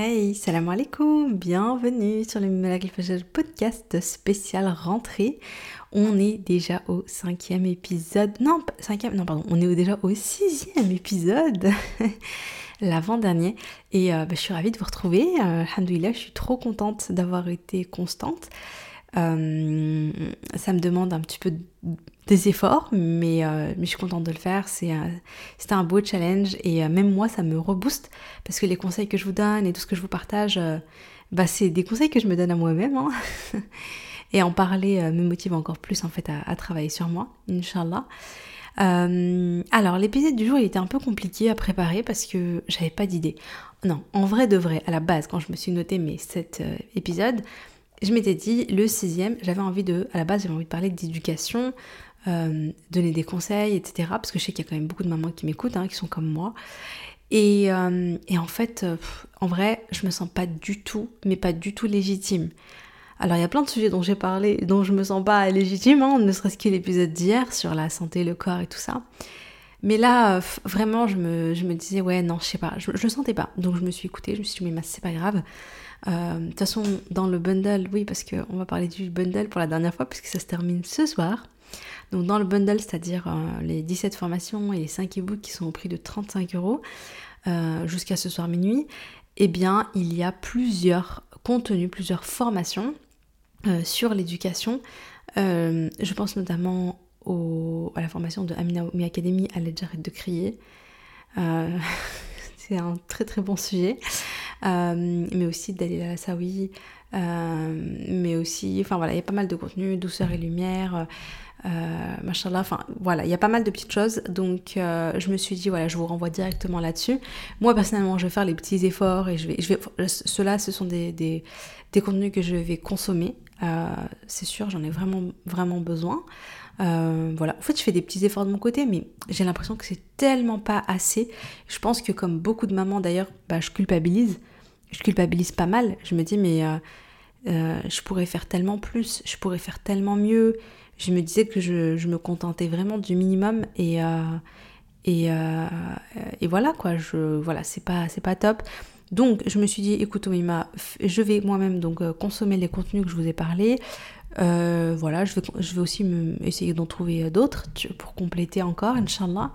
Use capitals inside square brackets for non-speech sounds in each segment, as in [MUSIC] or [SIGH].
Hey, salam alaikum, bienvenue sur le Miracle podcast spécial rentrée. On est déjà au cinquième épisode, non, cinquième, non pardon, on est déjà au sixième épisode, [LAUGHS] l'avant-dernier. Et euh, bah, je suis ravie de vous retrouver, euh, je suis trop contente d'avoir été constante. Euh, ça me demande un petit peu des efforts, mais, euh, mais je suis contente de le faire. C'est un beau challenge et euh, même moi, ça me rebooste parce que les conseils que je vous donne et tout ce que je vous partage, bah, c'est des conseils que je me donne à moi-même. Hein. [LAUGHS] et en parler me motive encore plus en fait à, travailler sur moi, Inch'Allah. alors l'épisode du jour il était un peu compliqué à préparer parce que j'avais pas d'idée. Non, en vrai de vrai, à la base quand je me suis noté mes 7 épisodes, je m'étais dit, le sixième, j'avais envie de, à la base, j'avais envie de parler d'éducation, euh, donner des conseils, etc. Parce que je sais qu'il y a quand même beaucoup de mamans qui m'écoutent, hein, qui sont comme moi. Et, euh, en fait, euh, en vrai, je me sens pas du tout, mais pas du tout légitime. Alors, il y a plein de sujets dont j'ai parlé, dont je me sens pas légitime, hein, ne serait-ce que l'épisode d'hier sur la santé, le corps et tout ça. Mais là, vraiment, je me, je me disais, ouais, non, je sais pas, je, je le sentais pas. Donc, je me suis écoutée, je me suis dit, mais c'est pas grave. De toute façon, dans le bundle, oui, parce qu'on va parler du bundle pour la dernière fois, puisque ça se termine ce soir. Donc dans le bundle, c'est-à-dire euh, les 17 formations et les 5 e-books qui sont au prix de 35 euros euh, jusqu'à ce soir minuit, eh bien, il y a plusieurs contenus, plusieurs formations sur l'éducation. je pense notamment à la formation de Amina Oumi Academy, à j'arrête de crier. [LAUGHS] c'est un très très bon sujet. Euh, mais aussi Dalila euh, mais aussi, enfin voilà, il y a pas mal de contenu, douceur et lumière, euh, machallah, enfin voilà, il y a pas mal de petites choses, donc euh, je me suis dit, voilà, je vous renvoie directement là-dessus. Moi personnellement, je vais faire les petits efforts et je vais, je vais ceux-là, ce sont des, des, des contenus que je vais consommer, c'est sûr, j'en ai vraiment, vraiment besoin. Euh, voilà. En fait, je fais des petits efforts de mon côté, mais j'ai l'impression que c'est tellement pas assez. Je pense que comme beaucoup de mamans d'ailleurs, bah, je culpabilise. Je culpabilise pas mal. Je me dis, mais euh, euh, je pourrais faire tellement plus, je pourrais faire tellement mieux. Je me disais que je, me contentais vraiment du minimum et, et, et, voilà quoi. Je, voilà, c'est pas, c'est pas top. Donc je me suis dit, écoute Omima, je vais moi-même donc consommer les contenus que je vous ai parlé. Euh, voilà, je vais, je vais aussi me, essayer d'en trouver d'autres pour compléter encore, Inch'Allah.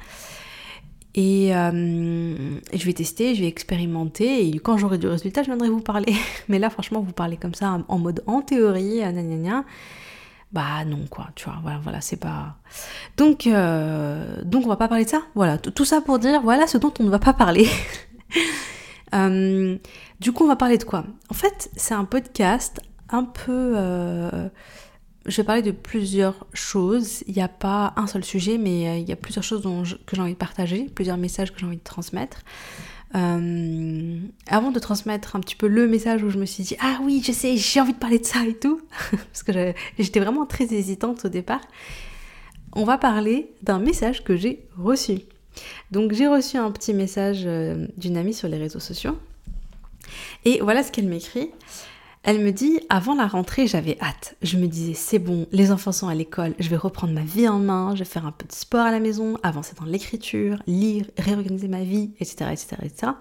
Et, euh, je vais tester, je vais expérimenter, et quand j'aurai du résultat, je viendrai vous parler. [LAUGHS] Mais là, franchement, vous parlez comme ça, en mode en théorie, gna bah non, quoi, tu vois, voilà, voilà c'est pas... Donc, euh, donc on va pas parler de ça, voilà, tout ça pour dire, voilà ce dont on ne va pas parler. [LAUGHS] du coup, on va parler de quoi? En fait, c'est un podcast un peu... Euh, je vais parler de plusieurs choses. Il n'y a pas un seul sujet, mais euh, il y a plusieurs choses que j'ai envie de partager, plusieurs messages que j'ai envie de transmettre. Euh, avant de transmettre un petit peu le message où je me suis dit ah oui je sais j'ai envie de parler de ça et tout [LAUGHS] parce que j'étais vraiment très hésitante au départ on va parler d'un message que j'ai reçu. Donc j'ai reçu un petit message d'une amie sur les réseaux sociaux. Et voilà ce qu'elle m'écrit elle me dit, avant la rentrée, j'avais hâte. Je me disais, c'est bon, les enfants sont à l'école, je vais reprendre ma vie en main, je vais faire un peu de sport à la maison, avancer dans l'écriture, lire, réorganiser ma vie, etc., etc., etc.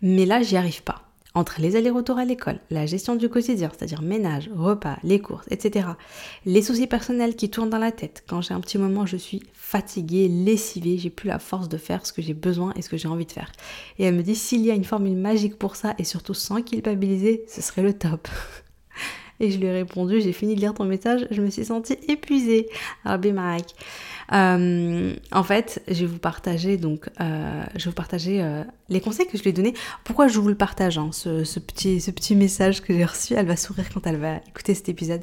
Mais là, j'y arrive pas entre les allers-retours à l'école, la gestion du quotidien, c'est-à-dire ménage, repas, les courses, etc., les soucis personnels qui tournent dans la tête, quand j'ai un petit moment, je suis fatiguée, lessivée, j'ai plus la force de faire ce que j'ai besoin et ce que j'ai envie de faire. Et elle me dit, s'il y a une formule magique pour ça, et surtout sans culpabiliser, ce serait le top. [LAUGHS] Et je lui ai répondu, j'ai fini de lire ton message, je me suis sentie épuisée. Rabbi Marek. Euh, en fait, je vais vous partager donc, euh, je vais vous partager euh, les conseils que je lui ai donnés. Pourquoi je vous le partage, hein, ce, petit, ce petit message que j'ai reçu. Elle va sourire quand elle va écouter cet épisode.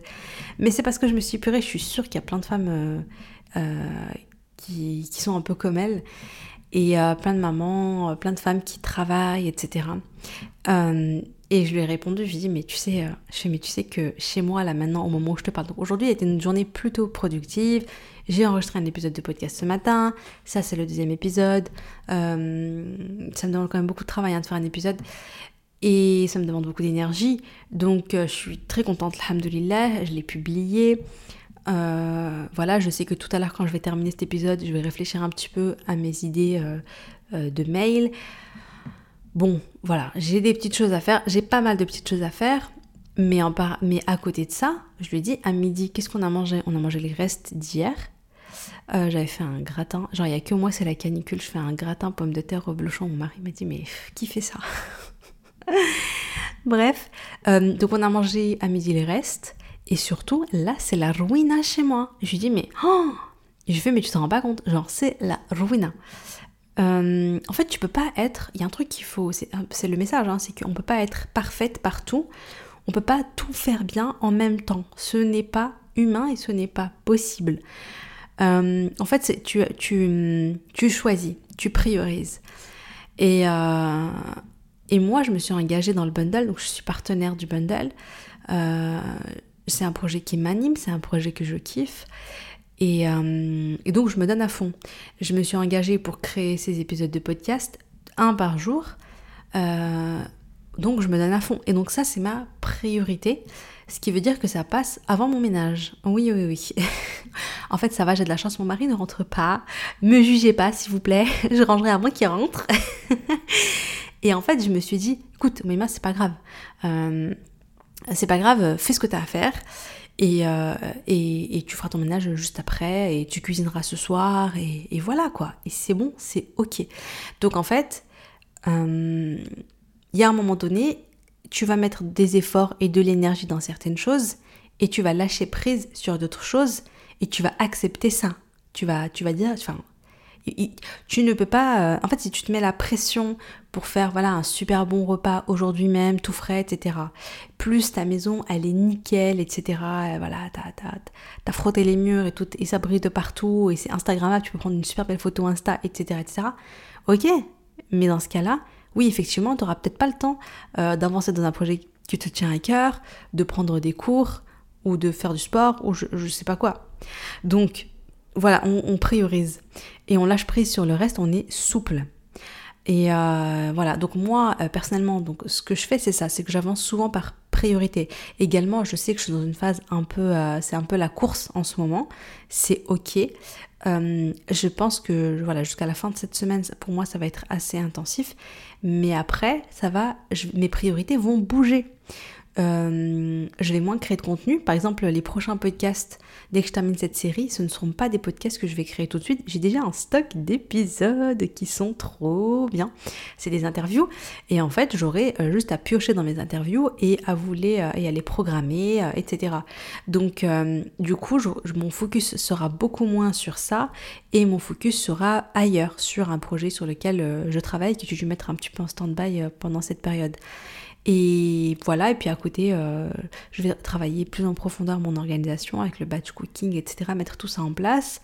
Mais c'est parce que je me suis purée, je suis sûre qu'il y a plein de femmes qui, sont un peu comme elle et plein de mamans, plein de femmes qui travaillent, etc. Et je lui ai répondu, je lui ai dit, mais tu sais, je mais tu sais que chez moi, là maintenant, au moment où je te parle, donc aujourd'hui a été une journée plutôt productive, j'ai enregistré un épisode de podcast ce matin, ça c'est le deuxième épisode. Euh, ça me demande quand même beaucoup de travail hein, de faire un épisode et ça me demande beaucoup d'énergie. Donc euh, je suis très contente, alhamdoulilah, je l'ai publié. Euh, voilà, je sais que tout à l'heure quand je vais terminer cet épisode, je vais réfléchir un petit peu à mes idées de mail. bon, voilà, j'ai des petites choses à faire, j'ai pas mal de petites choses à faire, mais, en par... mais à côté de ça, je lui ai dit à midi, qu'est-ce qu'on a mangé? On a mangé les restes d'hier. Euh, j'avais fait un gratin, genre il y a que moi, c'est la canicule, je fais un gratin pomme de terre au blochon. Mon mari m'a dit, mais qui fait ça? [LAUGHS] Bref, euh, donc on a mangé à midi les restes. Et surtout, là, c'est la ruina chez moi. Je lui dis, mais... Oh je lui fais, mais tu te rends pas compte Genre, c'est la ruina. Euh, en fait, tu peux pas être... Il y a un truc qu'il faut... C'est le message, hein, c'est qu'on peut pas être parfaite partout. On peut pas tout faire bien en même temps. Ce n'est pas humain et ce n'est pas possible. Euh, en fait, tu, tu, tu choisis, tu priorises. Et, euh, et moi, je me suis engagée dans le bundle, donc je suis partenaire du bundle. Euh, c'est un projet qui m'anime, c'est un projet que je kiffe. Et, et, donc, je me donne à fond. Je me suis engagée pour créer ces épisodes de podcast, un par jour. donc, je me donne à fond. Et donc, ça, c'est ma priorité. Ce qui veut dire que ça passe avant mon ménage. Oui, oui, oui. [LAUGHS] en fait, ça va, j'ai de la chance, mon mari ne rentre pas. Me jugez pas, s'il vous plaît. [LAUGHS] Je rangerai avant qu'il rentre. [LAUGHS] et en fait, je me suis dit, écoute, Mima, c'est pas grave. Euh, c'est pas grave, fais ce que tu as à faire. Euh, et, et, tu feras ton ménage juste après, et tu cuisineras ce soir, et, voilà quoi. Et c'est bon, c'est ok. Donc en fait, euh, il y a un moment donné, tu vas mettre des efforts et de l'énergie dans certaines choses et tu vas lâcher prise sur d'autres choses et tu vas accepter ça. Tu vas, tu vas dire, enfin, tu ne peux pas. Euh, en fait, si tu te mets la pression pour faire voilà un super bon repas aujourd'hui même, tout frais, etc. Plus ta maison, elle est nickel, etc. voilà, t'as as, frotté les murs et tout, et ça brille de partout, et c'est Instagrammable, tu peux prendre une super belle photo Insta, etc., etc. Ok, mais dans ce cas-là, oui, effectivement, tu n'auras peut-être pas le temps euh, d'avancer dans un projet qui te tient à cœur, de prendre des cours ou de faire du sport ou je, ne sais pas quoi. Donc, voilà, on, priorise et on lâche prise sur le reste, on est souple. Et euh, voilà, donc moi euh, personnellement, donc ce que je fais c'est ça, c'est que j'avance souvent par priorité. Également, je sais que je suis dans une phase un peu, c'est un peu la course en ce moment, c'est ok. je pense que voilà, jusqu'à la fin de cette semaine, pour moi, ça va être assez intensif. Mais après, ça va, mes priorités vont bouger. Euh, je vais moins créer de contenu. Par exemple, les prochains podcasts, dès que je termine cette série, ce ne seront pas des podcasts que je vais créer tout de suite. J'ai déjà un stock d'épisodes qui sont trop bien. C'est des interviews. Et en fait, j'aurai euh, juste à piocher dans mes interviews et à vous les, euh, et à les programmer, etc. Donc, du coup, mon focus sera beaucoup moins sur ça et mon focus sera ailleurs, sur un projet sur lequel je travaille, que je vais mettre un petit peu en stand-by pendant cette période. Et voilà, et puis à côté, euh, je vais travailler plus en profondeur mon organisation avec le batch cooking, etc., mettre tout ça en place.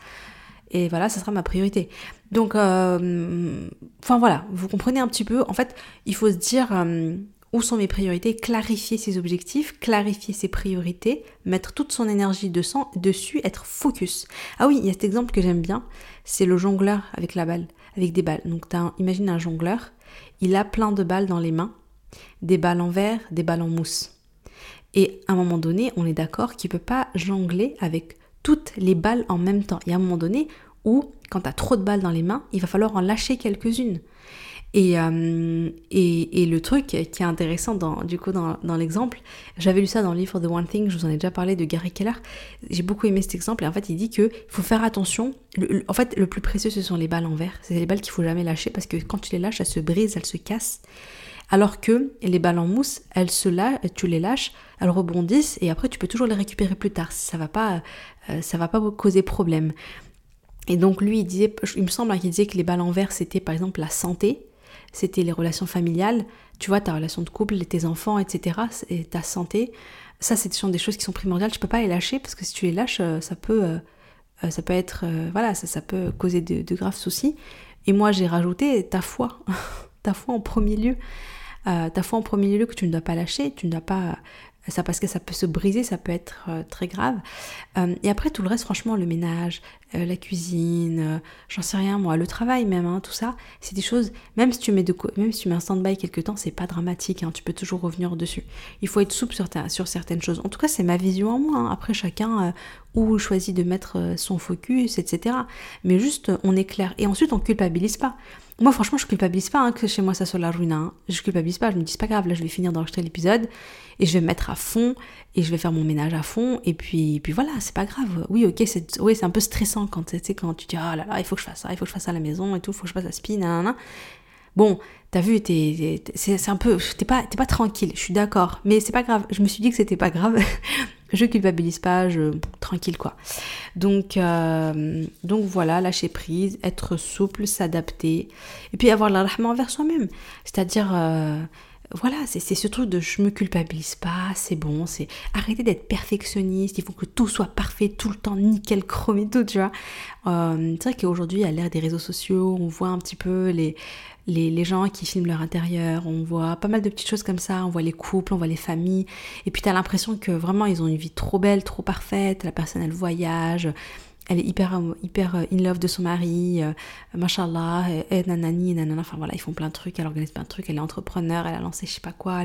Et voilà, ça sera ma priorité. Donc, euh, enfin voilà, vous comprenez un petit peu. En fait, il faut se dire euh, où sont mes priorités, clarifier ses objectifs, clarifier ses priorités, mettre toute son énergie dessus, être focus. Ah oui, il y a cet exemple que j'aime bien, c'est le jongleur avec la balle, avec des balles. Donc, imagine un jongleur, il a plein de balles dans les mains des balles en verre, des balles en mousse. Et à un moment donné, on est d'accord qu'il ne peut pas jongler avec toutes les balles en même temps. Il y a un moment donné où, quand tu as trop de balles dans les mains, il va falloir en lâcher quelques-unes. Et, euh, et, le truc qui est intéressant dans, du coup dans, l'exemple, j'avais lu ça dans le livre The One Thing, je vous en ai déjà parlé de Gary Keller. J'ai beaucoup aimé cet exemple et en fait il dit que faut faire attention. en fait le plus précieux ce sont les balles en verre. C'est les balles qu'il faut jamais lâcher parce que quand tu les lâches, elles se brisent, elles se cassent. Alors que les balles en mousse, elles se lâchent, tu les lâches, elles rebondissent et après tu peux toujours les récupérer plus tard. Ça va pas, euh, ça va pas causer problème. Et donc lui, il disait, il me semble qu'il disait que les balles en verre, c'était par exemple la santé, c'était les relations familiales, tu vois, ta relation de couple, tes enfants, etc., et ta santé. Ça, ce sont des choses qui sont primordiales. Je peux pas les lâcher parce que si tu les lâches, euh, ça peut, euh, ça peut être, voilà, ça, ça peut causer de graves soucis. Et moi, j'ai rajouté ta foi, [LAUGHS] ta foi en premier lieu. Euh, ta foi en premier lieu que tu ne dois pas lâcher, tu ne dois pas ça parce que ça peut se briser, ça peut être euh, très grave. Euh, et après tout le reste, franchement, le ménage, la cuisine, j'en sais rien moi, le travail même, hein, tout ça, c'est des choses. Même si tu mets de même si tu mets un stand-by quelque temps, c'est pas dramatique. Hein, tu peux toujours revenir dessus. Il faut être souple sur, sur certaines choses. En tout cas, c'est ma vision en moi. Hein. Après, chacun où choisit de mettre son focus, etc. Mais juste, on est clair. Et ensuite, on culpabilise pas. Moi, franchement, je culpabilise pas hein, que chez moi ça soit la ruine. Hein. Je culpabilise pas. Je me dis, c'est pas grave, là, je vais finir d'enregistrer l'épisode et je vais me mettre à fond et je vais faire mon ménage à fond. Et puis, puis voilà, c'est pas grave. Oui, ok, c'est oui, un peu stressant quand, quand tu dis, oh là là, il faut que je fasse ça, il faut que je fasse ça à la maison et tout, il faut que je fasse la spin, nan, Bon, t'as vu, c'est un peu, t'es pas, pas tranquille, je suis d'accord, mais c'est pas grave. Je me suis dit que c'était pas grave. [LAUGHS] je culpabilise pas, je tranquille quoi. Donc euh, donc voilà, lâcher prise, être souple, s'adapter et puis avoir la envers soi-même. C'est-à-dire euh, voilà, c'est ce truc de je me culpabilise pas, c'est bon, c'est arrêter d'être perfectionniste, il faut que tout soit parfait tout le temps, nickel, chrome tout, tu vois. Euh, c'est vrai qu'aujourd'hui, à l'ère des réseaux sociaux, on voit un petit peu les, les, les, gens qui filment leur intérieur, on voit pas mal de petites choses comme ça, on voit les couples, on voit les familles, et puis t'as l'impression que vraiment ils ont une vie trop belle, trop parfaite, la personne elle voyage, elle est hyper, hyper euh, in love de son mari, euh, machallah, et, nanani, nanana, enfin voilà, ils font plein de trucs, elle organise plein de trucs, elle est entrepreneur, elle a lancé je sais pas quoi,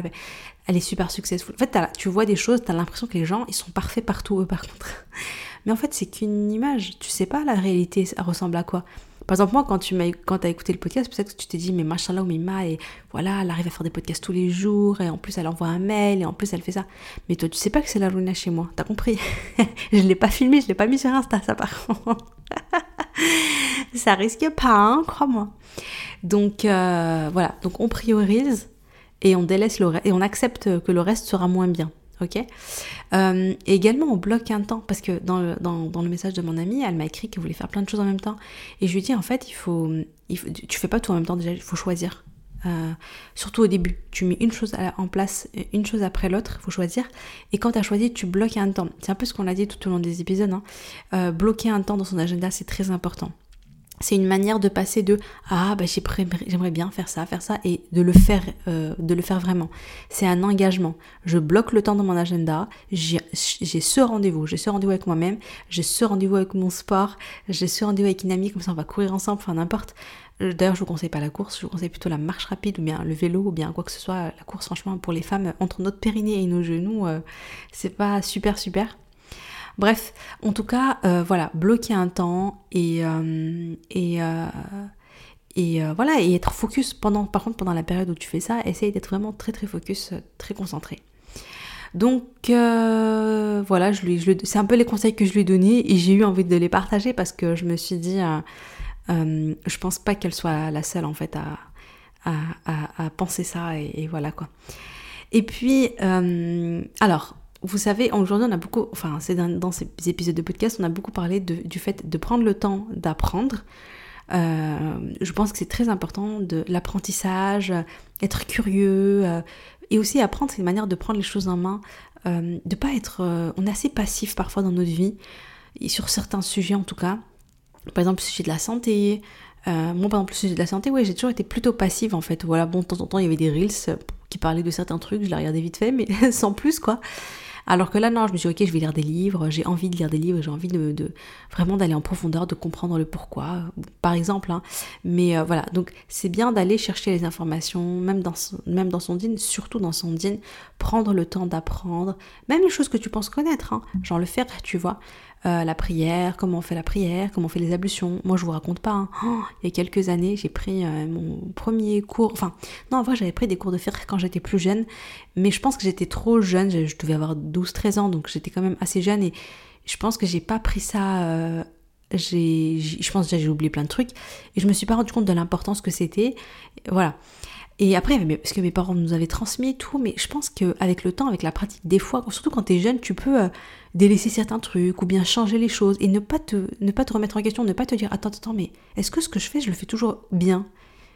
elle, est super successful. En fait, tu vois des choses, t'as l'impression que les gens, ils sont parfaits partout, eux, par contre. [LAUGHS] Mais en fait, c'est qu'une image, tu sais pas la réalité, ça ressemble à quoi. Par exemple, moi, quand tu quand as écouté le podcast, peut-être que tu t'es dit, mais machallah, Mima, et voilà, elle arrive à faire des podcasts tous les jours, et en plus, elle envoie un mail, et en plus, elle fait ça. Mais toi, tu sais pas que c'est la Luna chez moi, t'as compris? [LAUGHS] Je l'ai pas filmé, je l'ai pas mis sur Insta, ça par contre. [LAUGHS] ça risque pas, hein, crois-moi. Donc, euh, voilà, donc on priorise, et on délaisse le reste, et on accepte que le reste sera moins bien ok euh, Et également, on bloque un temps, parce que dans le, dans, le message de mon amie, elle m'a écrit qu'elle voulait faire plein de choses en même temps. Et je lui dis, en fait, il faut tu fais pas tout en même temps déjà, il faut choisir. Euh, surtout au début, tu mets une chose en place, une chose après l'autre, il faut choisir. Et quand tu as choisi, tu bloques un temps. C'est un peu ce qu'on a dit tout au long des épisodes. Hein. Euh, bloquer un temps dans son agenda, c'est très important c'est une manière de passer de ah bah j'aimerais bien faire ça faire ça et de le faire euh, de le faire vraiment. C'est un engagement. Je bloque le temps dans mon agenda j'ai ce rendez-vous j'ai ce rendez-vous avec moi-même j'ai ce rendez-vous avec mon sport j'ai ce rendez-vous avec une amie comme ça on va courir ensemble enfin n'importe. Euh, d'ailleurs je vous conseille pas la course je vous conseille plutôt la marche rapide ou bien le vélo ou bien quoi que ce soit. La course franchement pour les femmes entre notre périnée et nos genoux euh, c'est pas super super Bref, en tout cas, euh, voilà, bloquer un temps et, euh, euh, voilà, et être focus pendant, par contre, pendant la période où tu fais ça, essaye d'être vraiment très très focus, très concentré. Donc voilà, c'est un peu les conseils que je lui ai donnés et j'ai eu envie de les partager parce que je me suis dit, je pense pas qu'elle soit la seule en fait à, penser ça et, voilà quoi. Et puis, alors, vous savez, aujourd'hui, on a beaucoup, enfin, c'est dans, ces épisodes de podcast, on a beaucoup parlé du fait de prendre le temps d'apprendre. Euh, je pense que c'est très important de l'apprentissage, être curieux, euh, et aussi apprendre, c'est une manière de prendre les choses en main, euh, de pas être, on est assez passif parfois dans notre vie, et sur certains sujets en tout cas. Par exemple, le sujet de la santé. moi, par exemple, le sujet de la santé, ouais, j'ai toujours été plutôt passive en fait. Voilà, bon, de temps en temps, il y avait des reels qui parlaient de certains trucs, je les regardais vite fait, mais [LAUGHS] sans plus quoi. Alors que là, non, je me suis dit, ok, je vais lire des livres, j'ai envie de lire des livres, j'ai envie de, vraiment d'aller en profondeur, de comprendre le pourquoi, par exemple. Hein. Mais euh, voilà, donc c'est bien d'aller chercher les informations, même dans, son, même surtout dans son din, prendre le temps d'apprendre, même les choses que tu penses connaître, hein, genre le faire, tu vois. Euh, la prière, comment on fait la prière, comment on fait les ablutions. Moi, je vous raconte pas. Hein. Oh, il y a quelques années, j'ai pris euh, mon premier cours. Enfin, non, en vrai, j'avais pris des cours de fiqh quand j'étais plus jeune, mais je pense que j'étais trop jeune. Je, devais avoir 12-13 ans, donc j'étais quand même assez jeune et je pense que j'ai pas pris ça. Euh, je pense déjà j'ai oublié plein de trucs et je me suis pas rendu compte de l'importance que c'était. Voilà. Et après, parce que mes parents nous avaient transmis tout, mais je pense qu'avec le temps, avec la pratique, des fois, surtout quand tu es jeune, tu peux délaisser certains trucs ou bien changer les choses et ne pas te, ne pas te remettre en question, ne pas te dire attends, attends, mais est-ce que ce que je fais, je le fais toujours bien?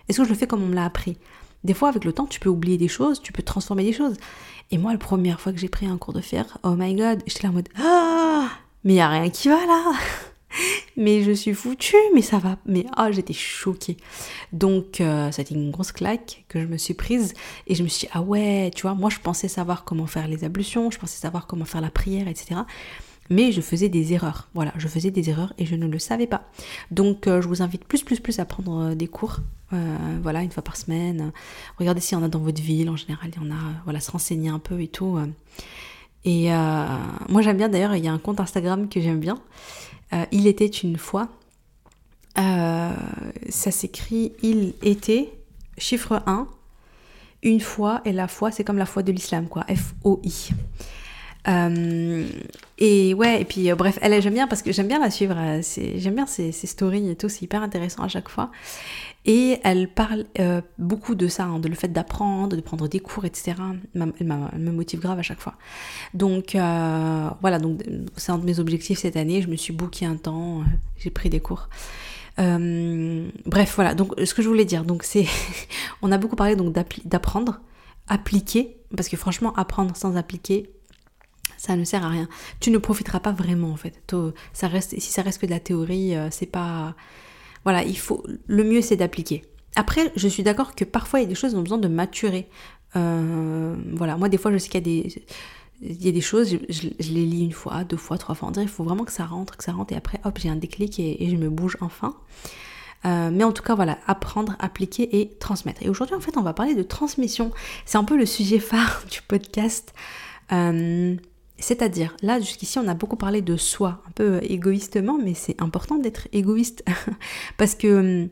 Est-ce que je le fais comme on me l'a appris? Des fois, avec le temps, tu peux oublier des choses, tu peux transformer des choses. Et moi, la première fois que j'ai pris un cours de fer, oh my god, j'étais là en mode ah, mais y a rien qui va là mais je suis foutue, mais ça va. Mais ah, j'étais choquée. Donc, euh, ça une grosse claque que je me suis prise. Et je me suis dit, ah ouais, tu vois, moi je pensais savoir comment faire les ablutions, je pensais savoir comment faire la prière, etc. Mais je faisais des erreurs. Voilà, je faisais des erreurs et je ne le savais pas. Donc, euh, je vous invite plus, plus, plus à prendre euh, des cours. voilà, une fois par semaine. Regardez s'il y en a dans votre ville. En général, il y en a. Voilà, se renseigner un peu et tout. Et moi, j'aime bien d'ailleurs, il y a un compte Instagram que j'aime bien. Euh, il était une fois. ça s'écrit il était, chiffre 1, une fois, et la foi, c'est comme la foi de l'islam, quoi, F-O-I. Euh, et ouais, et puis euh, bref, elle, j'aime bien parce que j'aime bien la suivre, euh, j'aime bien ses, stories et tout, c'est hyper intéressant à chaque fois. Et elle parle beaucoup de ça, hein, de le fait d'apprendre, de prendre des cours, etc. Elle, me motive grave à chaque fois. Donc voilà, donc c'est un de mes objectifs cette année. Je me suis booké un temps, j'ai pris des cours. bref, voilà. Donc ce que je voulais dire, donc c'est, [LAUGHS] on a beaucoup parlé donc d'apprendre, appliquer, parce que franchement, apprendre sans appliquer, ça ne sert à rien. Tu ne profiteras pas vraiment en fait. Ça reste, si ça reste que de la théorie, euh, c'est pas. Voilà, il faut. Le mieux c'est d'appliquer. Après, je suis d'accord que parfois il y a des choses qui ont besoin de maturer. Euh, voilà, moi des fois je sais qu'il y a des. Il des choses, je, les lis une fois, deux fois, trois fois. On dirait il faut vraiment que ça rentre, que ça rentre, et après, hop, j'ai un déclic et, je me bouge enfin. Euh, mais en tout cas, voilà, apprendre, appliquer et transmettre. Et aujourd'hui, en fait, on va parler de transmission. C'est un peu le sujet phare [LAUGHS] du podcast. C'est-à-dire, là, jusqu'ici, on a beaucoup parlé de soi, un peu égoïstement, mais c'est important d'être égoïste. [LAUGHS] parce que hum,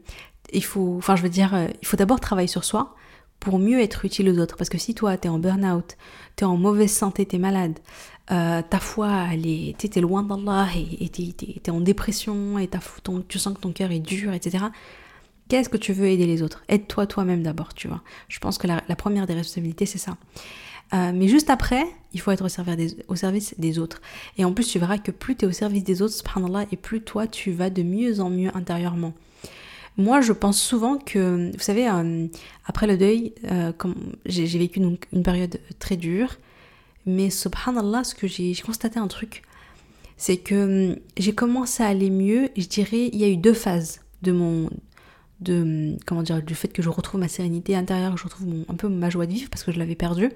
il faut, enfin, je veux dire, euh, il faut d'abord travailler sur soi pour mieux être utile aux autres. Parce que si toi, t'es en burn-out, t'es en mauvaise santé, t'es malade, euh, ta foi, elle t'es loin d'Allah et t'es en dépression et ton, tu sens que ton cœur est dur, etc. Qu'est-ce que tu veux aider les autres? Aide-toi toi-même d'abord, tu vois. Je pense que la première des responsabilités, c'est ça. Euh, mais juste après, il faut être au service, des, autres. Et en plus, tu verras que plus tu es au service des autres, subhanallah, et plus toi, tu vas de mieux en mieux intérieurement. Moi, je pense souvent que, vous savez, euh, après le deuil, euh, j'ai vécu donc une période très dure, mais subhanallah, ce que j'ai constaté un truc, c'est que j'ai commencé à aller mieux, je dirais, il y a eu deux phases de mon, comment dire du fait que je retrouve ma sérénité intérieure, que je retrouve un peu ma joie de vivre parce que je l'avais perdue.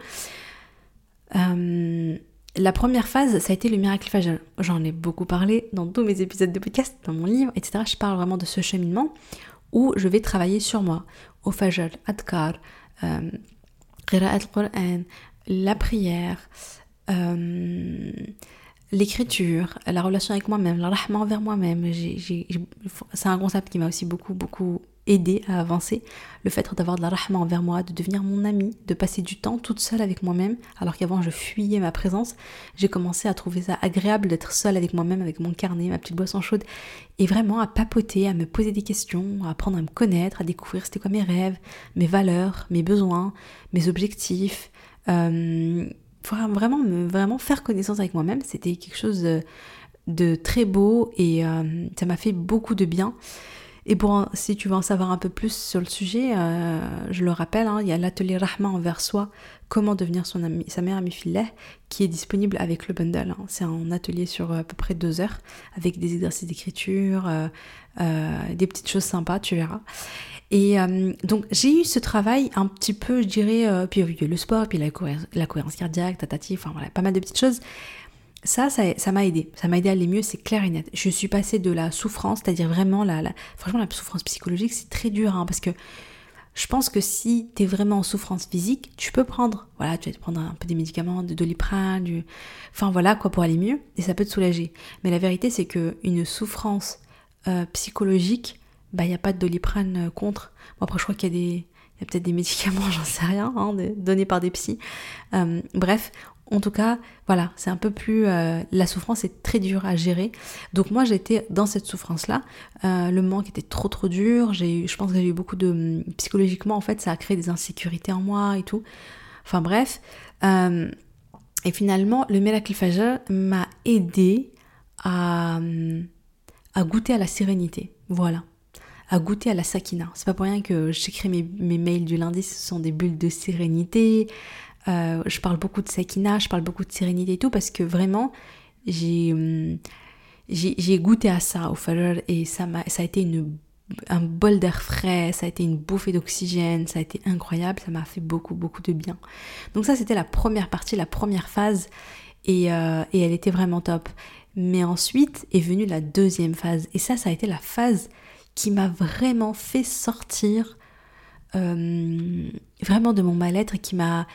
Euh, la première phase, ça a été le miracle Fajal. J'en ai beaucoup parlé dans tous mes épisodes de podcast, dans mon livre, etc. Je parle vraiment de ce cheminement où je vais travailler sur moi, au Fajal, Adkar, euh, la prière, euh, l'écriture, la relation avec moi-même, la rahma envers moi-même. C'est un concept qui m'a aussi beaucoup, beaucoup aidé à avancer. Le fait d'avoir de la rahma envers moi, de devenir mon ami, de passer du temps toute seule avec moi-même, alors qu'avant je fuyais ma présence, j'ai commencé à trouver ça agréable d'être seule avec moi-même, avec mon carnet, ma petite boisson chaude, et vraiment à papoter, à me poser des questions, à apprendre à me connaître, à découvrir c'était quoi mes rêves, mes valeurs, mes besoins, mes objectifs. Euh, vraiment, me, vraiment faire connaissance avec moi-même, c'était quelque chose de, très beau et euh, ça m'a fait beaucoup de bien. Et pour si tu veux en savoir un peu plus sur le sujet, euh, je le rappelle, hein, il y a l'atelier Rahma envers soi, comment devenir son ami, sa mère amie filet, qui est disponible avec le bundle. Hein. C'est un atelier sur à peu près deux heures, avec des exercices d'écriture, euh, des petites choses sympas, tu verras. Et euh, donc j'ai eu ce travail un petit peu, je dirais, euh, puis il y a le sport, puis la, cohérence, la cohérence cardiaque, tatati, enfin voilà, pas mal de petites choses. Ça, ça m'a aidé. Ça m'a aidé à aller mieux, c'est clair et net. Je suis passée de la souffrance, c'est-à-dire vraiment la, franchement la souffrance psychologique, c'est très dur, hein, parce que je pense que si tu es vraiment en souffrance physique, tu peux prendre, voilà, tu vas te prendre un peu des médicaments, de doliprane, du, enfin voilà quoi pour aller mieux, et ça peut te soulager. Mais la vérité, c'est que une souffrance euh, psychologique, bah il n'y a pas de doliprane euh, contre. Bon, après je crois qu'il y a des y a peut-être des [LAUGHS] médicaments, j'en sais rien, hein, donnés par des psys. Euh, bref, en tout cas, voilà, c'est un peu plus... Euh, la souffrance est très dure à gérer. Donc moi, j'étais dans cette souffrance-là. le manque était trop trop dur. J'ai je pense que j'ai eu beaucoup de... Psychologiquement, en fait, ça a créé des insécurités en moi et tout. Enfin bref. et finalement, le Miracle m'a aidé à, à goûter à la sérénité. Voilà à goûter à la sakina. C'est pas pour rien que j'écris mes, mes, mails du lundi, ce sont des bulles de sérénité. Euh, je parle beaucoup de sakina, je parle beaucoup de sérénité et tout parce que vraiment j'ai hum, goûté à ça au Fajr et ça m'a ça a été un bol d'air frais, ça a été une bouffée d'oxygène, ça a été incroyable, ça m'a fait beaucoup beaucoup de bien. Donc ça c'était la première partie, la première phase et, euh, elle était vraiment top. Mais ensuite est venue la deuxième phase et ça ça a été la phase qui m'a vraiment fait sortir euh, vraiment de mon mal-être et qui m'a,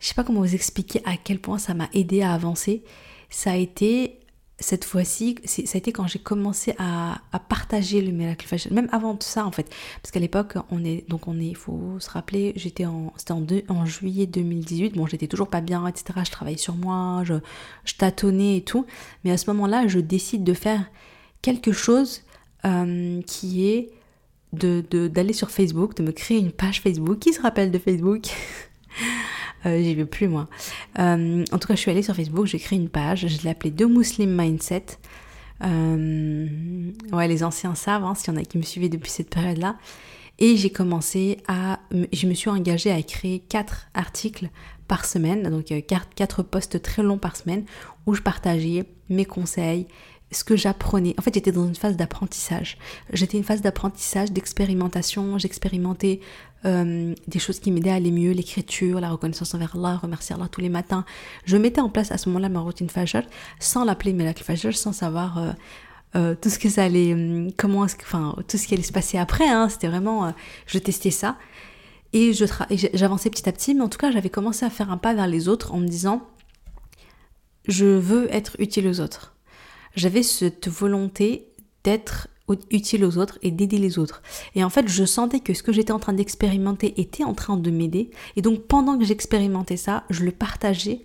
je sais pas comment vous expliquer à quel point ça m'a aidé à avancer. Ça a été cette fois-ci, ça a été quand j'ai commencé à, partager le miracle fashion, même avant tout ça en fait, parce qu'à l'époque on est, donc on est, il faut se rappeler, j'étais en, c'était en, juillet 2018, bon j'étais toujours pas bien, etc. Je travaillais sur moi, je, je tâtonnais et tout, mais à ce moment-là, je décide de faire quelque chose euh, qui est de d'aller sur Facebook, de me créer une page Facebook. Qui se rappelle de Facebook? [LAUGHS] euh, J'y vais plus moi. Euh, en tout cas, je suis allée sur Facebook, j'ai créé une page, je l'ai appelée The Muslim Mindset. Euh, ouais, les anciens savent, hein, s'il y en a qui me suivaient depuis cette période-là. Et j'ai commencé à, je me suis engagée à écrire quatre articles par semaine, donc quatre, quatre posts très longs par semaine, où je partageais mes conseils, ce que j'apprenais. En fait, j'étais dans une phase d'apprentissage. J'étais une phase d'apprentissage, d'expérimentation. J'expérimentais euh, des choses qui m'aidaient à aller mieux, l'écriture, la reconnaissance envers Allah, remercier Allah tous les matins. Je mettais en place à ce moment-là ma routine Fajr sans l'appeler Miracle Fajr, sans savoir euh, euh, tout ce que ça allait, comment, enfin, tout ce qui allait se passer après. Hein. C'était vraiment, je testais ça. Et j'avançais petit à petit, mais en tout cas, j'avais commencé à faire un pas vers les autres en me disant, je veux être utile aux autres j'avais cette volonté d'être utile aux autres et d'aider les autres. Et en fait, je sentais que ce que j'étais en train d'expérimenter était en train de m'aider. Et donc, pendant que j'expérimentais ça, je le partageais.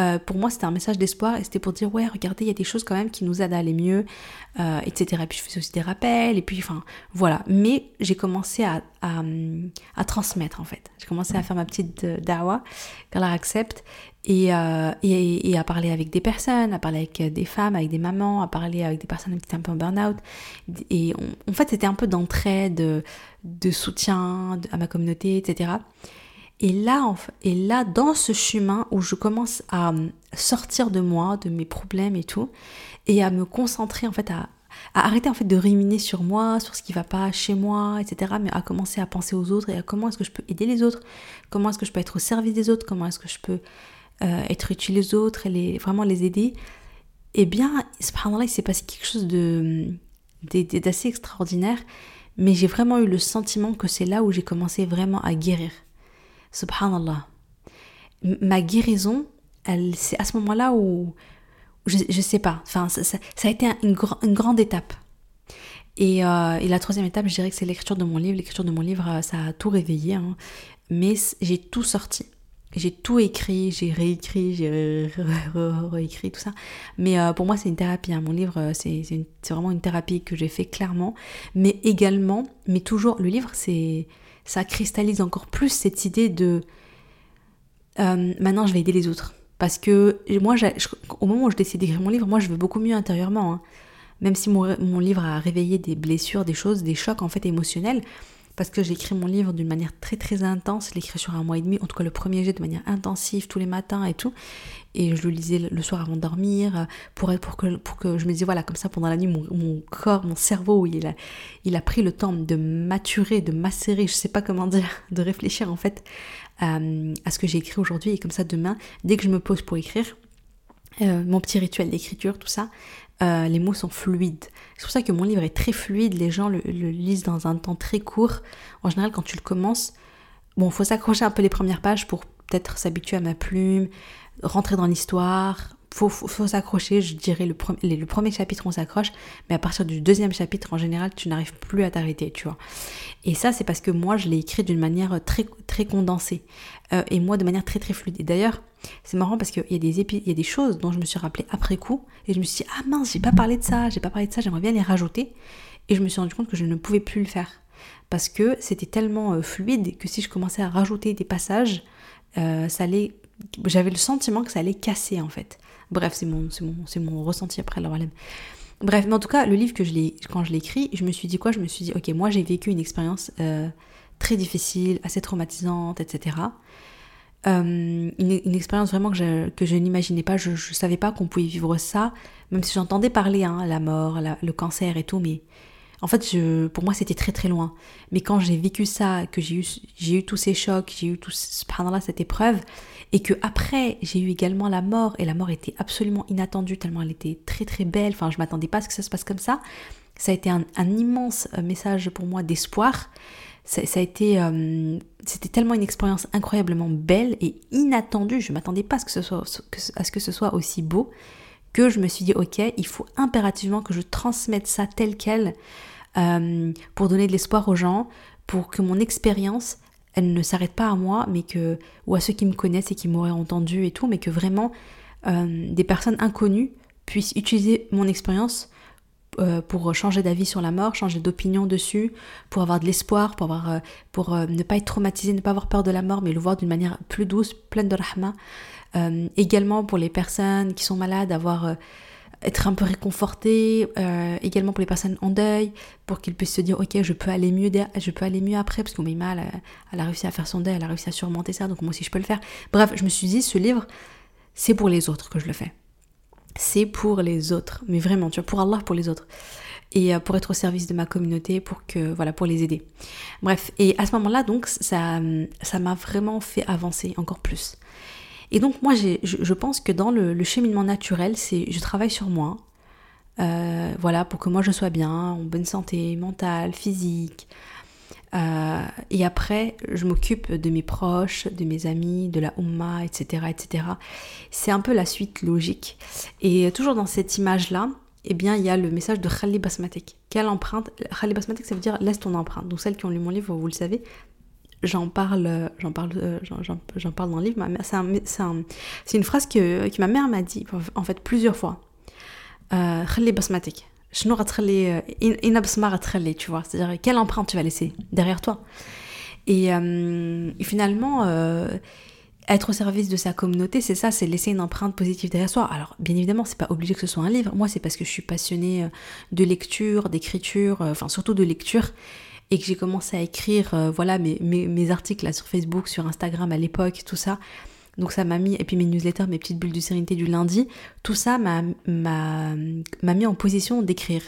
Euh, pour moi, c'était un message d'espoir et c'était pour dire, ouais, regardez, il y a des choses quand même qui nous aident à aller mieux, euh, etc. Et puis, je faisais aussi des rappels. Et puis, enfin, voilà. Mais j'ai commencé à, à, transmettre, en fait. J'ai commencé à faire ma petite euh, dawa, qu'Allah accepte. Euh, et, et, à parler avec des personnes, à parler avec des femmes, avec des mamans, à parler avec des personnes qui étaient un peu en burn-out. Et en fait, c'était un peu d'entraide, de, soutien à ma communauté, etc. Et là, et là, dans ce chemin où je commence à sortir de moi, de mes problèmes et tout, et à me concentrer en fait à, arrêter en fait de ruminer sur moi, sur ce qui va pas chez moi, etc. Mais à commencer à penser aux autres et à comment est-ce que je peux aider les autres, comment est-ce que je peux être au service des autres, comment est-ce que je peux euh, être utile aux autres et les, vraiment les aider, eh bien, subhanallah, il s'est passé quelque chose de, d'assez extraordinaire, mais j'ai vraiment eu le sentiment que c'est là où j'ai commencé vraiment à guérir. Subhanallah. Ma guérison, c'est à ce moment-là où, je, je sais pas, ça, a été une, grande étape. Et, euh, et, la troisième étape, je dirais que c'est l'écriture de mon livre. L'écriture de mon livre, euh, ça a tout réveillé, hein. mais j'ai tout sorti. J'ai tout écrit, j'ai réécrit, j'ai réécrit, tout ça. Mais euh, pour moi, c'est une thérapie. Hein. Mon livre, c'est vraiment une thérapie que j'ai fait clairement. Mais également, mais toujours, le livre, c'est ça cristallise encore plus cette idée de euh, maintenant, je vais aider les autres. Parce que moi, au moment où je décide d'écrire mon livre, moi, je veux beaucoup mieux intérieurement. Hein. Même si mon, mon livre a réveillé des blessures, des choses, des chocs en fait émotionnels, parce que j'ai écrit mon livre d'une manière très très intense, je l'ai écrit sur un mois et demi, en tout cas le premier jet de manière intensive tous les matins et tout, et je le lisais le soir avant de dormir, pour, pour, que, je me disais, voilà, comme ça pendant la nuit, mon, corps, mon cerveau, il a, pris le temps de maturer, de macérer, je sais pas comment dire, [LAUGHS] de réfléchir en fait à, à ce que j'ai écrit aujourd'hui, et comme ça demain, dès que je me pose pour écrire, euh, mon petit rituel d'écriture, tout ça, euh, les mots sont fluides. C'est pour ça que mon livre est très fluide, les gens le, lisent dans un temps très court. En général, quand tu le commences, bon, faut s'accrocher un peu les premières pages pour peut-être s'habituer à ma plume, rentrer dans l'histoire, faut, faut, s'accrocher, je dirais le, premier chapitre on s'accroche, mais à partir du deuxième chapitre en général tu n'arrives plus à t'arrêter, tu vois. Et ça c'est parce que moi je l'ai écrit d'une manière très très condensée euh, et moi de manière très très fluide. Et d'ailleurs c'est marrant parce qu'il y a des y a des choses dont je me suis rappelé après coup et je me suis dit ah mince j'ai pas parlé de ça, j'ai pas parlé de ça, j'aimerais bien les rajouter et je me suis rendu compte que je ne pouvais plus le faire parce que c'était tellement euh, fluide que si je commençais à rajouter des passages euh, ça allait j'avais le sentiment que ça allait casser en fait. Bref, c'est mon, mon, mon ressenti après Bref, mais en tout cas, le livre que je l'ai, quand je l'ai écrit, je me suis dit quoi? Je me suis dit, ok, moi j'ai vécu une expérience euh, très difficile, assez traumatisante, etc. Euh, une, expérience vraiment que je, que je n'imaginais pas, je ne savais pas qu'on pouvait vivre ça, même si j'entendais parler, hein, la mort, le cancer et tout, mais en fait, pour moi, c'était très très loin. Mais quand j'ai vécu ça, que j'ai eu, eu tous ces chocs, j'ai eu tout, là cette épreuve, et que après j'ai eu également la mort, et la mort était absolument inattendue tellement elle était très très belle. Enfin, je m'attendais pas à ce que ça se passe comme ça. Ça a été un, immense euh, message pour moi d'espoir. Ça, a été, euh, c'était tellement une expérience incroyablement belle et inattendue. Je m'attendais pas ce que ce à ce que ce soit aussi beau que je me suis dit, ok, il faut impérativement que je transmette ça tel quel euh, pour donner de l'espoir aux gens, pour que mon expérience, elle ne s'arrête pas à moi, mais que, ou à ceux qui me connaissent et qui m'auraient entendu et tout, mais que vraiment euh, des personnes inconnues puissent utiliser mon expérience euh, pour changer d'avis sur la mort, changer d'opinion dessus, pour avoir de l'espoir, pour, pour ne pas être traumatisé, ne pas avoir peur de la mort, mais le voir d'une manière plus douce, pleine de rahma. Également pour les personnes qui sont malades, avoir être un peu réconforté, également pour les personnes en deuil, pour qu'ils puissent se dire ok je peux aller mieux, je peux aller mieux après parce qu'on met mal, elle a réussi à faire son deuil, elle a réussi à surmonter ça, donc moi aussi je peux le faire. Bref, je me suis dit ce livre c'est pour les autres que je le fais c'est pour les autres. Mais vraiment, tu vois, pour Allah, pour les autres. Et euh, pour être au service de ma communauté, pour que, voilà, pour les aider. Bref, et à ce moment-là, donc, ça, ça m'a vraiment fait avancer encore plus. Et donc, moi, je, pense que dans le, cheminement naturel, c'est, je travaille sur moi, euh, voilà, pour que moi je sois bien, en bonne santé mentale, physique, euh, et après, je m'occupe de mes proches, de mes amis, de la Ummah, etc. etc. C'est un peu la suite logique. Et toujours dans cette image-là, eh bien, il y a le message de Basmatik. Quelle empreinte? Ça veut dire laisse ton empreinte. Donc, celles qui ont lu mon livre, vous le savez, j'en parle, j'en parle, euh, j'en parle dans le livre. C'est une phrase que, ma mère m'a dit, en fait, plusieurs fois. Euh, tu vois. C'est-à-dire quelle empreinte tu vas laisser derrière toi? Et, euh, finalement euh, être au service de sa communauté c'est ça c'est laisser une empreinte positive derrière soi. Alors bien évidemment c'est pas obligé que ce soit un livre. Moi c'est parce que je suis passionnée euh, de lecture d'écriture enfin surtout de lecture et que j'ai commencé à écrire voilà mes, mes, articles là sur Facebook sur Instagram à l'époque tout ça donc ça m'a mis, et puis mes newsletters, mes petites bulles de sérénité du lundi, tout ça m'a mis en position d'écrire.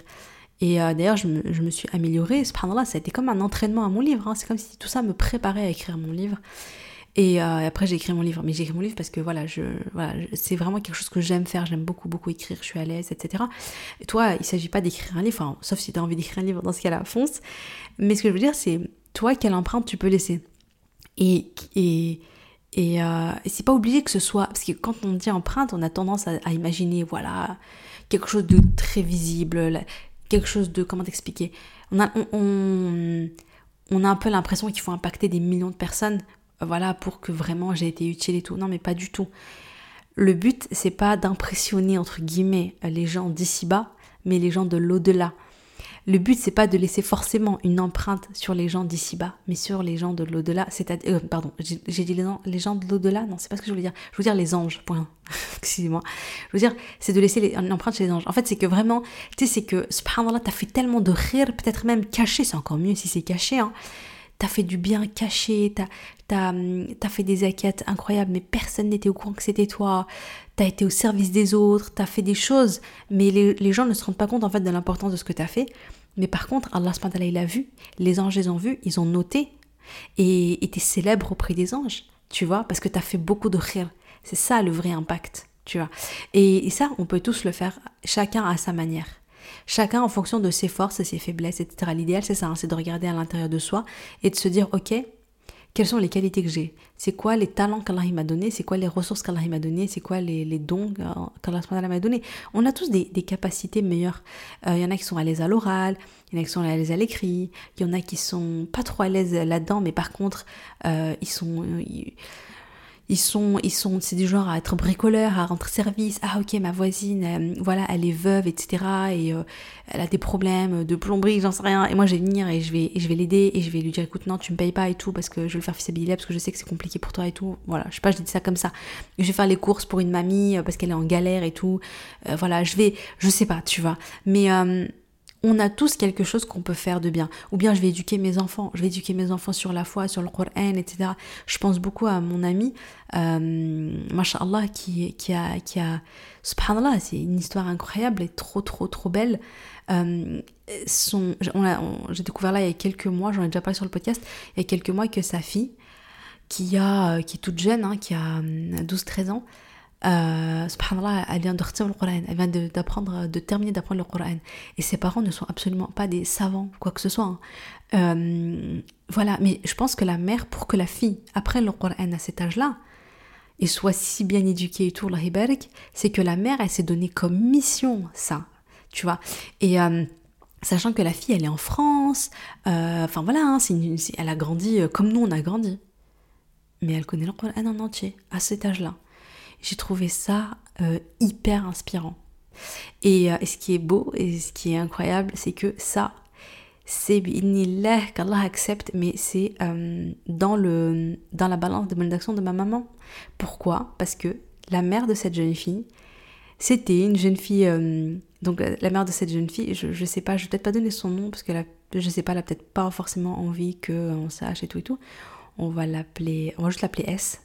Et euh, d'ailleurs, je me, je me, suis améliorée. Subhanallah, ça a été comme un entraînement à mon livre. Hein. C'est comme si tout ça me préparait à écrire mon livre. Et euh, après, j'ai écrit mon livre. Mais j'ai écrit mon livre parce que voilà, voilà c'est vraiment quelque chose que j'aime faire. J'aime beaucoup, beaucoup écrire. Je suis à l'aise, etc. Et toi, il s'agit pas d'écrire un livre, sauf si tu as envie d'écrire un livre, dans ce cas-là, fonce. Mais ce que je veux dire, c'est toi, quelle empreinte tu peux laisser? Et, et, euh, et, c'est pas obligé que ce soit. Parce que quand on dit empreinte, on a tendance à, imaginer, voilà, quelque chose de très visible, quelque chose de. Comment t'expliquer? On a, on, on, a un peu l'impression qu'il faut impacter des millions de personnes, voilà, pour que vraiment j'ai été utile et tout. Non, mais pas du tout. Le but, c'est pas d'impressionner, entre guillemets, les gens d'ici bas, mais les gens de l'au-delà. Le but, c'est pas de laisser forcément une empreinte sur les gens d'ici-bas, mais sur les gens de l'au-delà. C'est-à-dire, euh, pardon, j'ai dit les, gens de l'au-delà? Non, c'est pas ce que je voulais dire. Je veux dire les anges, point. [LAUGHS] Excusez-moi. Je veux dire, c'est de laisser une empreinte chez les anges. En fait, c'est que vraiment, tu sais, c'est que, subhanallah, t'as fait tellement de rire, peut-être même caché, c'est encore mieux si c'est caché, hein t'as fait du bien caché, t'as as, fait des acquêtes incroyables, mais personne n'était au courant que c'était toi, t'as été au service des autres, t'as fait des choses, mais les, gens ne se rendent pas compte en fait de l'importance de ce que t'as fait. Mais par contre, Allah il a vu, les anges les ont vus, ils ont noté, et t'es célèbre auprès des anges, tu vois, parce que t'as fait beaucoup de khir. C'est ça le vrai impact, tu vois. et ça, on peut tous le faire, chacun à sa manière. Chacun en fonction de ses forces ses faiblesses, etc. L'idéal, c'est ça, hein, c'est de regarder à l'intérieur de soi et de se dire, ok, quelles sont les qualités que j'ai? C'est quoi les talents qu'Allah m'a donné C'est quoi les ressources qu'Allah m'a donné C'est quoi les, dons qu'Allah m'a donné On a tous des, capacités meilleures. Il euh, y en a qui sont à l'aise à l'oral, il y en a qui sont à l'aise à l'écrit, il y en a qui sont pas trop à l'aise là-dedans, mais par contre, euh, ils sont sont, ils sont, c'est du genre à être bricoleur, à rentrer service. Ah ok, ma voisine, euh, voilà, elle est veuve, etc. Et euh, elle a des problèmes de plomberie, j'en sais rien. Et moi, je vais venir et je vais, je vais l'aider et je vais lui dire, écoute, non, tu me payes pas et tout parce que je vais le faire fisabiliser parce que je sais que c'est compliqué pour toi et tout. Voilà, je sais pas, je dis ça comme ça. Je vais faire les courses pour une mamie euh, parce qu'elle est en galère et tout. voilà, je vais, je sais pas, tu vois. Mais on a tous quelque chose qu'on peut faire de bien. Ou bien je vais éduquer mes enfants, je vais éduquer mes enfants sur la foi, sur le Coran, etc. Je pense beaucoup à mon ami, euh, qui, qui, a, qui a, subhanallah, c'est une histoire incroyable et trop, trop, trop belle. Euh, j'ai découvert là il y a quelques mois, j'en ai déjà parlé sur le podcast, il y a quelques mois que sa fille, qui, a, qui est toute jeune, hein, qui a 12-13 euh, ans, euh, subhanallah, elle vient de le Coran, elle vient d'apprendre, de, terminer d'apprendre le Coran. Et ses parents ne sont absolument pas des savants, quoi que ce soit. Hein. Euh, voilà, mais je pense que la mère, pour que la fille apprenne le Coran à cet âge-là, et soit si bien éduquée et tout, c'est que la mère, elle s'est donné comme mission ça, tu vois? Et euh, sachant que la fille, elle est en France, euh, enfin voilà, hein, elle a grandi comme nous, on a grandi. Mais elle connaît le Coran en entier, à cet âge-là. J'ai trouvé ça hyper inspirant. Et, et, ce qui est beau et ce qui est incroyable, c'est que ça, c'est qu'Allah accepte, mais c'est euh, dans, dans la balance de d'action de ma maman. Pourquoi? Parce que la mère de cette jeune fille, c'était une jeune fille, euh, donc euh, la mère de cette jeune fille, je, je sais pas, je vais peut-être pas donner son nom, parce que je sais pas, elle a peut-être pas forcément envie qu'on sache et tout et tout. On va l'appeler, on va juste l'appeler S.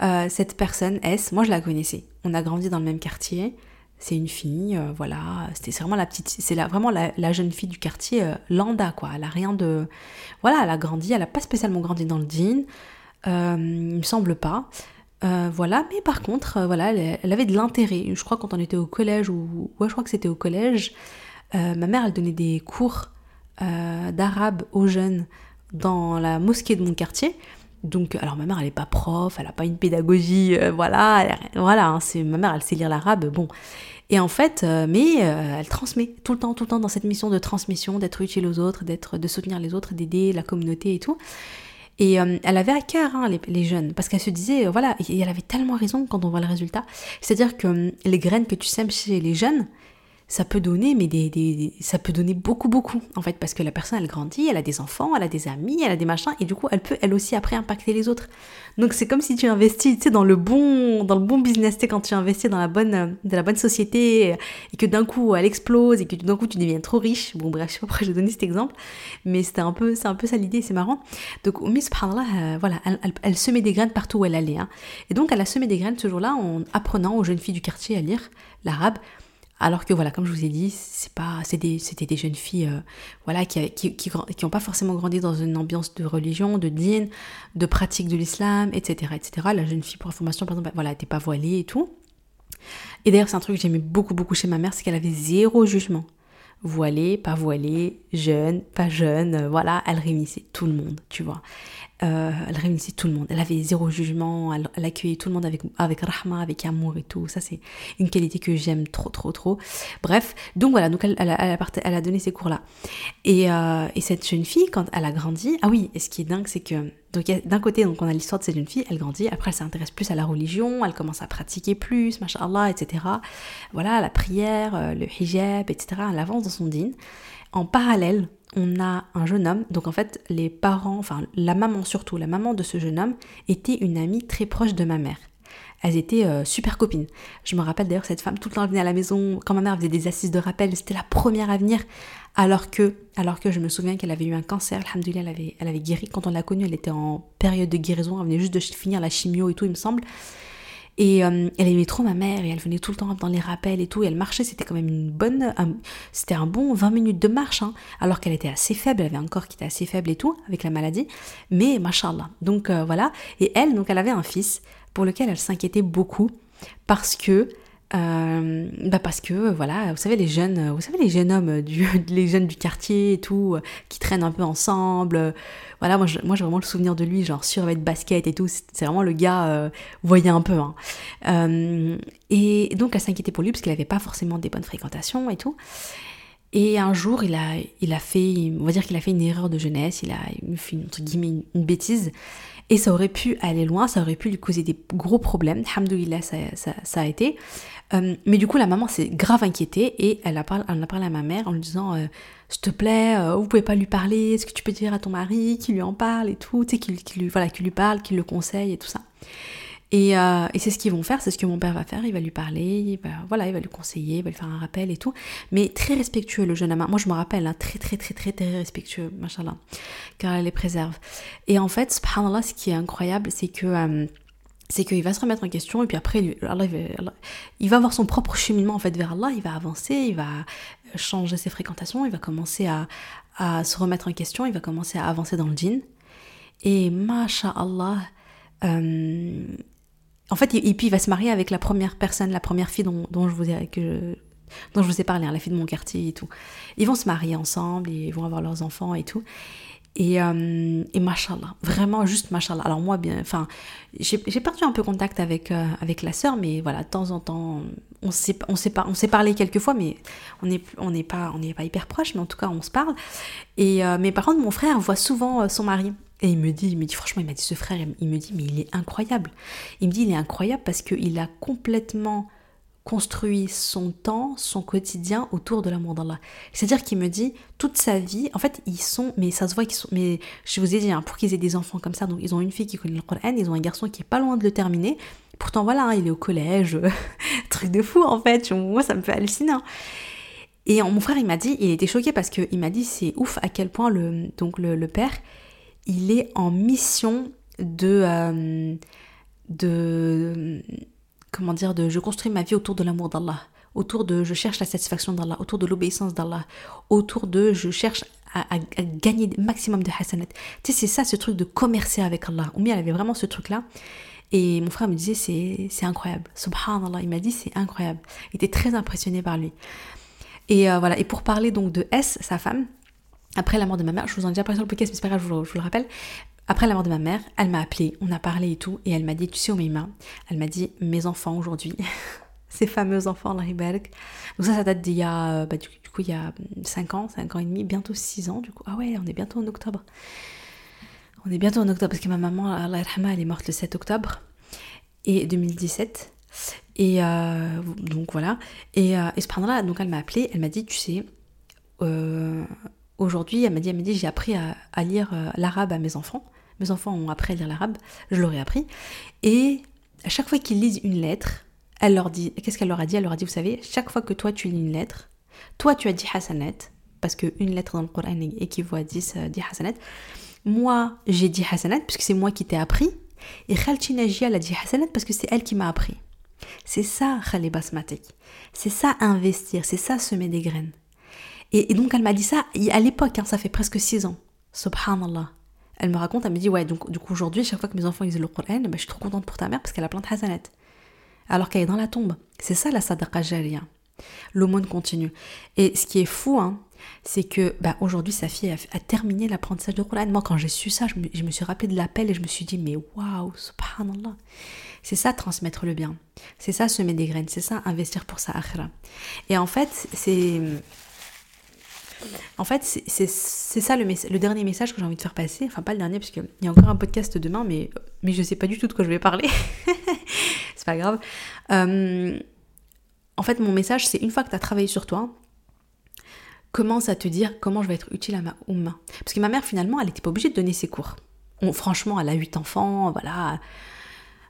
cette personne, S, moi je la connaissais. On a grandi dans le même quartier c'est une fille, euh, voilà, c'était vraiment la petite, c'est vraiment la, jeune fille du quartier euh, lambda, quoi. Elle a rien de, voilà, elle a grandi, elle a pas spécialement grandi dans le jean, euh, il me semble pas, voilà. Mais par contre, voilà, elle, avait de l'intérêt. Je crois quand on était au collège ou, ouais, je crois que c'était au collège, ma mère elle donnait des cours d'arabe aux jeunes dans la mosquée de mon quartier. Donc, alors ma mère, elle n'est pas prof, elle n'a pas une pédagogie, voilà, voilà, hein, c'est ma mère, elle sait lire l'arabe, bon. Et en fait, euh, mais euh, elle transmet tout le temps, tout le temps dans cette mission de transmission, d'être utile aux autres, d'être, de soutenir les autres, d'aider la communauté et tout. Et euh, elle avait à cœur hein, les, jeunes, parce qu'elle se disait, voilà, et elle avait tellement raison quand on voit le résultat. C'est-à-dire que les graines que tu sèmes chez les jeunes, ça peut donner, mais ça peut donner beaucoup, beaucoup, en fait, parce que la personne, elle grandit, elle a des enfants, elle a des amis, elle a des machins, et du coup, elle peut, elle aussi, après, impacter les autres. Donc, c'est comme si tu investis, tu sais, dans le bon, dans le bon business, tu quand tu investis dans la bonne, de la bonne société, et que d'un coup, elle explose, et que d'un coup, tu deviens trop riche. Bon, bref, je sais pas pourquoi j'ai donné cet exemple, mais c'était un peu, c'est un peu ça l'idée, c'est marrant. Donc, Miss subhanallah, euh, voilà, elle, elle, semait des graines partout où elle allait, hein. Et donc, elle a semé des graines ce jour-là en apprenant aux jeunes filles du quartier à lire l'arabe, alors que voilà, comme je vous ai dit, c'est pas, c'était des jeunes filles, euh, voilà, qui, qui, qui, ont pas forcément grandi dans une ambiance de religion, de dîne, de pratique de l'islam, etc., etc. La jeune fille, pour information, par exemple, voilà, n'était pas voilée et tout. Et d'ailleurs, c'est un truc que j'aimais beaucoup, beaucoup chez ma mère, c'est qu'elle avait zéro jugement. Voilée, pas voilée, jeune, pas jeune, euh, voilà, elle réunissait tout le monde, tu vois. Euh, elle réunissait tout le monde. Elle avait zéro jugement, elle, accueillait tout le monde avec, avec rahma, avec amour et tout. Ça, c'est une qualité que j'aime trop, trop, trop. Bref, donc voilà, donc elle, a, donné ces cours-là. Et, euh, et, cette jeune fille, quand elle a grandi, ah oui, et ce qui est dingue, c'est que d'un côté, donc on a l'histoire de cette jeune fille, elle grandit, après elle s'intéresse plus à la religion, elle commence à pratiquer plus, machallah, etc. Voilà, la prière, euh, le hijab, etc. Elle avance dans son din. En parallèle, on a un jeune homme, donc en fait les parents, enfin la maman surtout, la maman de ce jeune homme était une amie très proche de ma mère. Elles étaient euh, super copines. Je me rappelle d'ailleurs cette femme tout le temps venait à la maison quand ma mère faisait des assises de rappel, c'était la première à venir alors que alors que je me souviens qu'elle avait eu un cancer, alhamdoulilah, elle avait elle avait guéri quand on l'a connue, elle était en période de guérison, elle venait juste de finir la chimio et tout, il me semble. Et euh, elle aimait trop ma mère et elle venait tout le temps dans les rappels et tout. Et elle marchait, c'était quand même une bonne. c'était un bon 20 minutes de marche, hein, alors qu'elle était assez faible, elle avait un corps qui était assez faible et tout, avec la maladie. Mais machallah. Donc euh, voilà. Et elle, donc elle avait un fils pour lequel elle s'inquiétait beaucoup parce que euh, bah parce que voilà, vous savez les jeunes, vous savez les jeunes hommes du, [LAUGHS] les jeunes du quartier et tout, qui traînent un peu ensemble. Voilà, moi, moi j'ai vraiment le souvenir de lui, genre survêt de basket et tout. C'est vraiment le gars, euh, voyait un peu. Hein. Euh, et donc elle s'inquiétait pour lui parce qu'il avait pas forcément des bonnes fréquentations et tout. Et un jour, il a, il a fait, on va dire qu'il a fait une erreur de jeunesse, il a fait entre guillemets une bêtise. Et ça aurait pu aller loin, ça aurait pu lui causer des gros problèmes. Alhamdoulilah, ça, ça, ça a été. Euh, mais du coup, la maman s'est grave inquiétée et elle a, parlé, a parlé à ma mère en lui disant euh, S'il te plaît, euh, vous pouvez pas lui parler, est-ce que tu peux dire à ton mari qu'il lui en parle et tout, tu sais, qu'il lui, voilà, lui parle, qu'il le conseille et tout ça. Et, et c'est ce qu'ils vont faire, c'est ce que mon père va faire, il va lui parler, il va, voilà, il va lui conseiller, il va lui faire un rappel et tout. Mais très respectueux, le jeune homme. Moi, je me rappelle, hein, très, très, très, très, très respectueux, machallah, car elle les préserve. Et en fait, subhanallah, ce qui est incroyable, c'est que c'est qu'il va se remettre en question et puis après il va avoir son propre cheminement en fait vers Allah, il va avancer, il va changer ses fréquentations, il va commencer à, se remettre en question, il va commencer à avancer dans le djinn. Et masha'Allah, euh, en fait, puis il va se marier avec la première personne, la première fille dont, je vous ai, que dont je vous ai parlé, hein, la fille de mon quartier et tout. Ils vont se marier ensemble, ils vont avoir leurs enfants et tout. Et, euh, et mashallah, vraiment juste mashallah. Alors moi, bien, enfin, j'ai perdu un peu contact avec, euh, avec la sœur, mais voilà, de temps en temps, on s'est on s'est parlé quelques fois, mais on n'est on n'est pas, on n'est pas hyper proches, mais en tout cas, on se parle. Et euh, mais par contre, mon frère voit souvent son mari. Et il me dit, il me dit, franchement, il m'a dit, ce frère, il me dit, mais il est incroyable. Il me dit, il est incroyable parce qu'il a complètement construit son temps, son quotidien autour de l'amour d'Allah. C'est-à-dire qu'il me dit toute sa vie, en fait, ils sont, mais ça se voit qu'ils sont, mais je vous ai dit, hein, pour qu'ils aient des enfants comme ça, donc ils ont une fille qui connaît le Coran, ils ont un garçon qui est pas loin de le terminer. Pourtant, voilà, hein, il est au collège, [LAUGHS] truc de fou en fait. Moi, ça me fait halluciner. Et mon frère, il m'a dit, il était choqué parce qu'il m'a dit, c'est ouf à quel point le, donc le, père, il est en mission de, euh, de comment dire, de je construis ma vie autour de l'amour d'Allah, autour de je cherche la satisfaction d'Allah, autour de l'obéissance d'Allah, autour de je cherche à, gagner le maximum de hasanat. Tu sais, c'est ça ce truc de commercer avec Allah. Oumi, elle avait vraiment ce truc-là. Et mon frère me disait, c'est incroyable. Subhanallah, il m'a dit, c'est incroyable. Il était très impressionné par lui. Et euh, voilà, et pour parler donc de S, sa femme, après la mort de ma mère, je vous en ai déjà parlé sur le podcast, mais c'est pas grave, vous, je vous le rappelle. Après la mort de ma mère, elle m'a appelé, on a parlé et tout, et elle m'a dit, tu sais, Omeima, elle m'a dit, mes enfants aujourd'hui, [LAUGHS] ces fameux enfants, la Donc ça, ça date d'il y a, euh, bah, du, coup, il y a 5 ans, 5 ans et demi, bientôt 6 ans, du coup. Ah ouais, on est bientôt en octobre. On est bientôt en octobre, parce que ma maman, Allah elle est morte le 7 octobre, et 2017. Et euh, donc voilà. Et, euh, et ce là donc elle m'a appelé, elle m'a dit, tu sais, aujourd'hui, elle m'a dit, dit, j'ai appris à, lire l'arabe à mes enfants. Mes enfants ont appris à lire l'arabe, je leur ai appris. Et à chaque fois qu'ils lisent une lettre, elle leur dit, qu'est-ce qu'elle leur a dit? Elle leur a dit, vous savez, chaque fois que toi tu lis une lettre, toi tu as dit hasanet, parce qu'une lettre dans le Coran équivaut à 10, euh, 10 hasanet. Moi, j'ai dit hasanet, puisque c'est moi qui t'ai appris. Et Khalchi elle a dit hasanet, parce que c'est elle qui m'a appris. C'est ça, Khali Basmatik. C'est ça, investir. C'est ça, semer des graines. Et, donc, elle m'a dit ça à l'époque, hein, ça fait presque 6 ans. Subhanallah. Elle me raconte, elle me dit Ouais, donc du coup aujourd'hui, chaque fois que mes enfants lisent le Coran, ben, je suis trop contente pour ta mère parce qu'elle a plein de hasanat. Alors qu'elle est dans la tombe. C'est ça la sadaqa jariya. L'aumône continue. Et ce qui est fou, hein, c'est que bah, aujourd'hui, sa fille a, terminé l'apprentissage du Coran. Moi, quand j'ai su ça, je me, je me suis rappelé de l'appel et je me suis dit Mais waouh, subhanallah. C'est ça transmettre le bien. C'est ça semer des graines. C'est ça investir pour sa akhira. Et en fait, c'est en fait, c'est ça le, dernier message que j'ai envie de faire passer. Enfin, pas le dernier, parce qu'il y a encore un podcast demain, mais, mais je sais pas du tout de quoi je vais parler. [LAUGHS] c'est pas grave. Euh, en fait, mon message, c'est une fois que tu as travaillé sur toi, commence à te dire comment je vais être utile à ma oumma. Parce que ma mère, finalement, elle n'était pas obligée de donner ses cours. franchement, elle a 8 enfants, voilà.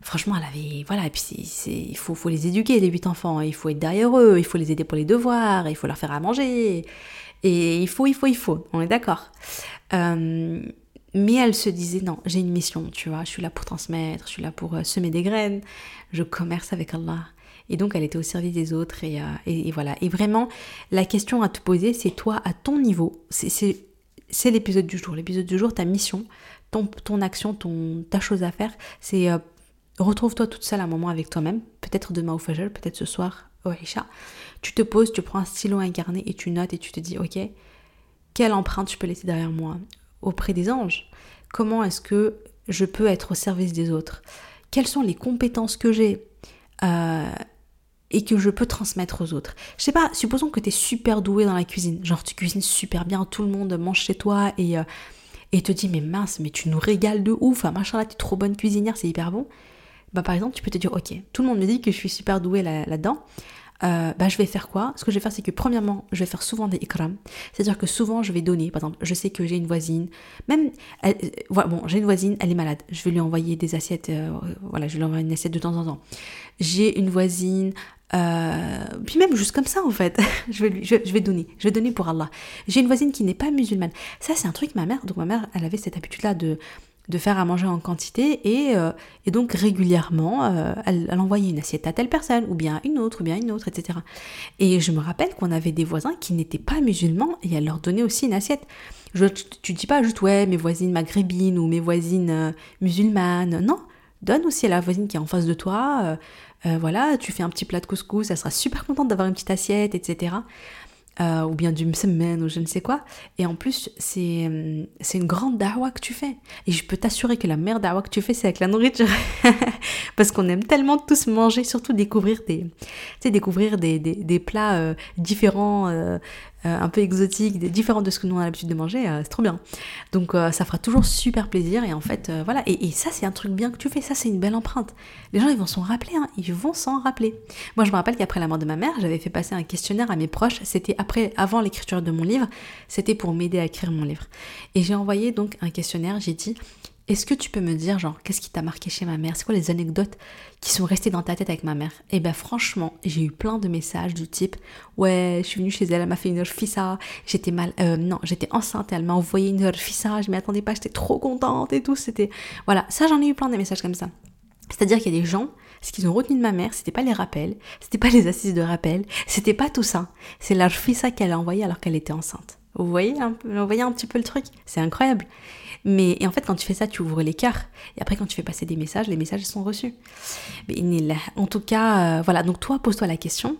Franchement, elle avait. Voilà, et puis il faut, faut les éduquer, les 8 enfants. Il faut être derrière eux, il faut les aider pour les devoirs, il faut leur faire à manger. Et il faut, il faut, il faut, on est d'accord. Euh, mais elle se disait, non, j'ai une mission, tu vois, je suis là pour transmettre, je suis là pour euh, semer des graines, je commerce avec Allah. Et donc elle était au service des autres et, euh, voilà. Et vraiment, la question à te poser, c'est toi, à ton niveau, c'est l'épisode du jour. L'épisode du jour, ta mission, ton, ton action, ton, ta chose à faire, c'est retrouve-toi toute seule un moment avec toi-même, peut-être demain au Fajr, peut-être ce soir au Isha tu te poses, tu prends un stylo incarné et tu notes et tu te dis, ok, quelle empreinte je peux laisser derrière moi auprès des anges? Comment est-ce que je peux être au service des autres? Quelles sont les compétences que j'ai euh, et que je peux transmettre aux autres? Je sais pas, supposons que tu es super doué dans la cuisine, genre tu cuisines super bien, tout le monde mange chez toi et, euh, et te dit mais mince, mais tu nous régales de ouf, machin là, tu es trop bonne cuisinière, c'est hyper bon. Bah par exemple, tu peux te dire ok, tout le monde me dit que je suis super douée là-dedans. Euh, bah, je vais faire quoi? Ce que je vais faire, c'est que premièrement, je vais faire souvent des ikram. C'est-à-dire que souvent, je vais donner. Par exemple, je sais que j'ai une voisine, même, euh, bon, j'ai une voisine, elle est malade. Je vais lui envoyer des assiettes, euh, voilà, je vais lui envoyer une assiette de temps en temps. J'ai une voisine, puis même juste comme ça en fait, [LAUGHS] je, vais je, vais donner, je vais donner pour Allah. J'ai une voisine qui n'est pas musulmane. Ça c'est un truc ma mère, donc ma mère, elle avait cette habitude là de de faire à manger en quantité et, euh, et donc régulièrement euh, elle, envoyait une assiette à telle personne ou bien une autre ou bien une autre etc et je me rappelle qu'on avait des voisins qui n'étaient pas musulmans et elle leur donnait aussi une assiette. Je, tu, dis pas juste ouais mes voisines maghrébines ou mes voisines euh, musulmanes. Non donne aussi à la voisine qui est en face de toi voilà tu fais un petit plat de couscous elle sera super contente d'avoir une petite assiette etc euh, ou bien du msemen ou je ne sais quoi. Et en plus, c'est c'est une grande dawa que tu fais. Et je peux t'assurer que la meilleure dawa que tu fais, c'est avec la nourriture. [LAUGHS] Parce qu'on aime tellement tous manger, surtout découvrir des, découvrir des, des, des plats euh, différents, euh, euh, un peu exotiques, différents de ce que nous on a l'habitude de manger, c'est trop bien. Donc ça fera toujours super plaisir. Et en fait, voilà. Et, et ça, c'est un truc bien que tu fais. Ça, c'est une belle empreinte. Les gens, ils vont s'en rappeler. Hein. Ils vont s'en rappeler. Moi, je me rappelle qu'après la mort de ma mère, j'avais fait passer un questionnaire à mes proches. C'était après, avant l'écriture de mon livre, c'était pour m'aider à écrire mon livre. Et j'ai envoyé donc un questionnaire, j'ai dit, est-ce que tu peux me dire, genre, qu'est-ce qui t'a marqué chez ma mère? C'est quoi les anecdotes qui sont restées dans ta tête avec ma mère? Et eh ben franchement, j'ai eu plein de messages du type Ouais, je suis venue chez elle, elle m'a fait une fissa, j'étais mal, euh, non, j'étais enceinte elle m'a envoyé une fissa, je m'y attendais pas, j'étais trop contente et tout. C'était. Voilà, ça j'en ai eu plein de messages comme ça. C'est-à-dire qu'il y a des gens ce qu'ils ont retenu de ma mère, c'était pas les rappels, c'était pas les assises de rappel, c'était pas tout ça. C'est la fissa qu'elle a envoyée alors qu'elle était enceinte. Vous voyez un, vous voyez un petit peu le truc? C'est incroyable. Mais et en fait, quand tu fais ça, tu ouvres l'écart. Et après, quand tu fais passer des messages, les messages sont reçus. Mais en tout cas, euh, voilà. Donc toi, pose-toi la question.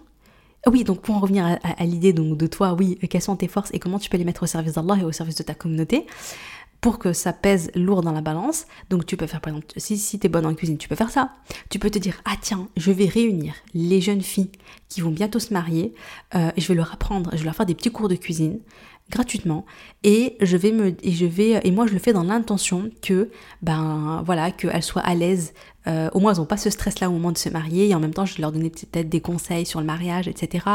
Ah oui, donc pour en revenir à, l'idée donc de toi, oui, quelles sont tes forces et comment tu peux les mettre au service d'Allah et au service de ta communauté pour que ça pèse lourd dans la balance. Donc tu peux faire par exemple, si, si tu es bonne en cuisine, tu peux faire ça. Tu peux te dire, ah tiens, je vais réunir les jeunes filles qui vont bientôt se marier, euh, je vais leur apprendre, je vais leur faire des petits cours de cuisine gratuitement et je vais me et je vais et moi je le fais dans l'intention que ben voilà qu'elles soient à l'aise euh, au moins elles n'ont pas ce stress là au moment de se marier et en même temps je vais leur donner peut-être des conseils sur le mariage etc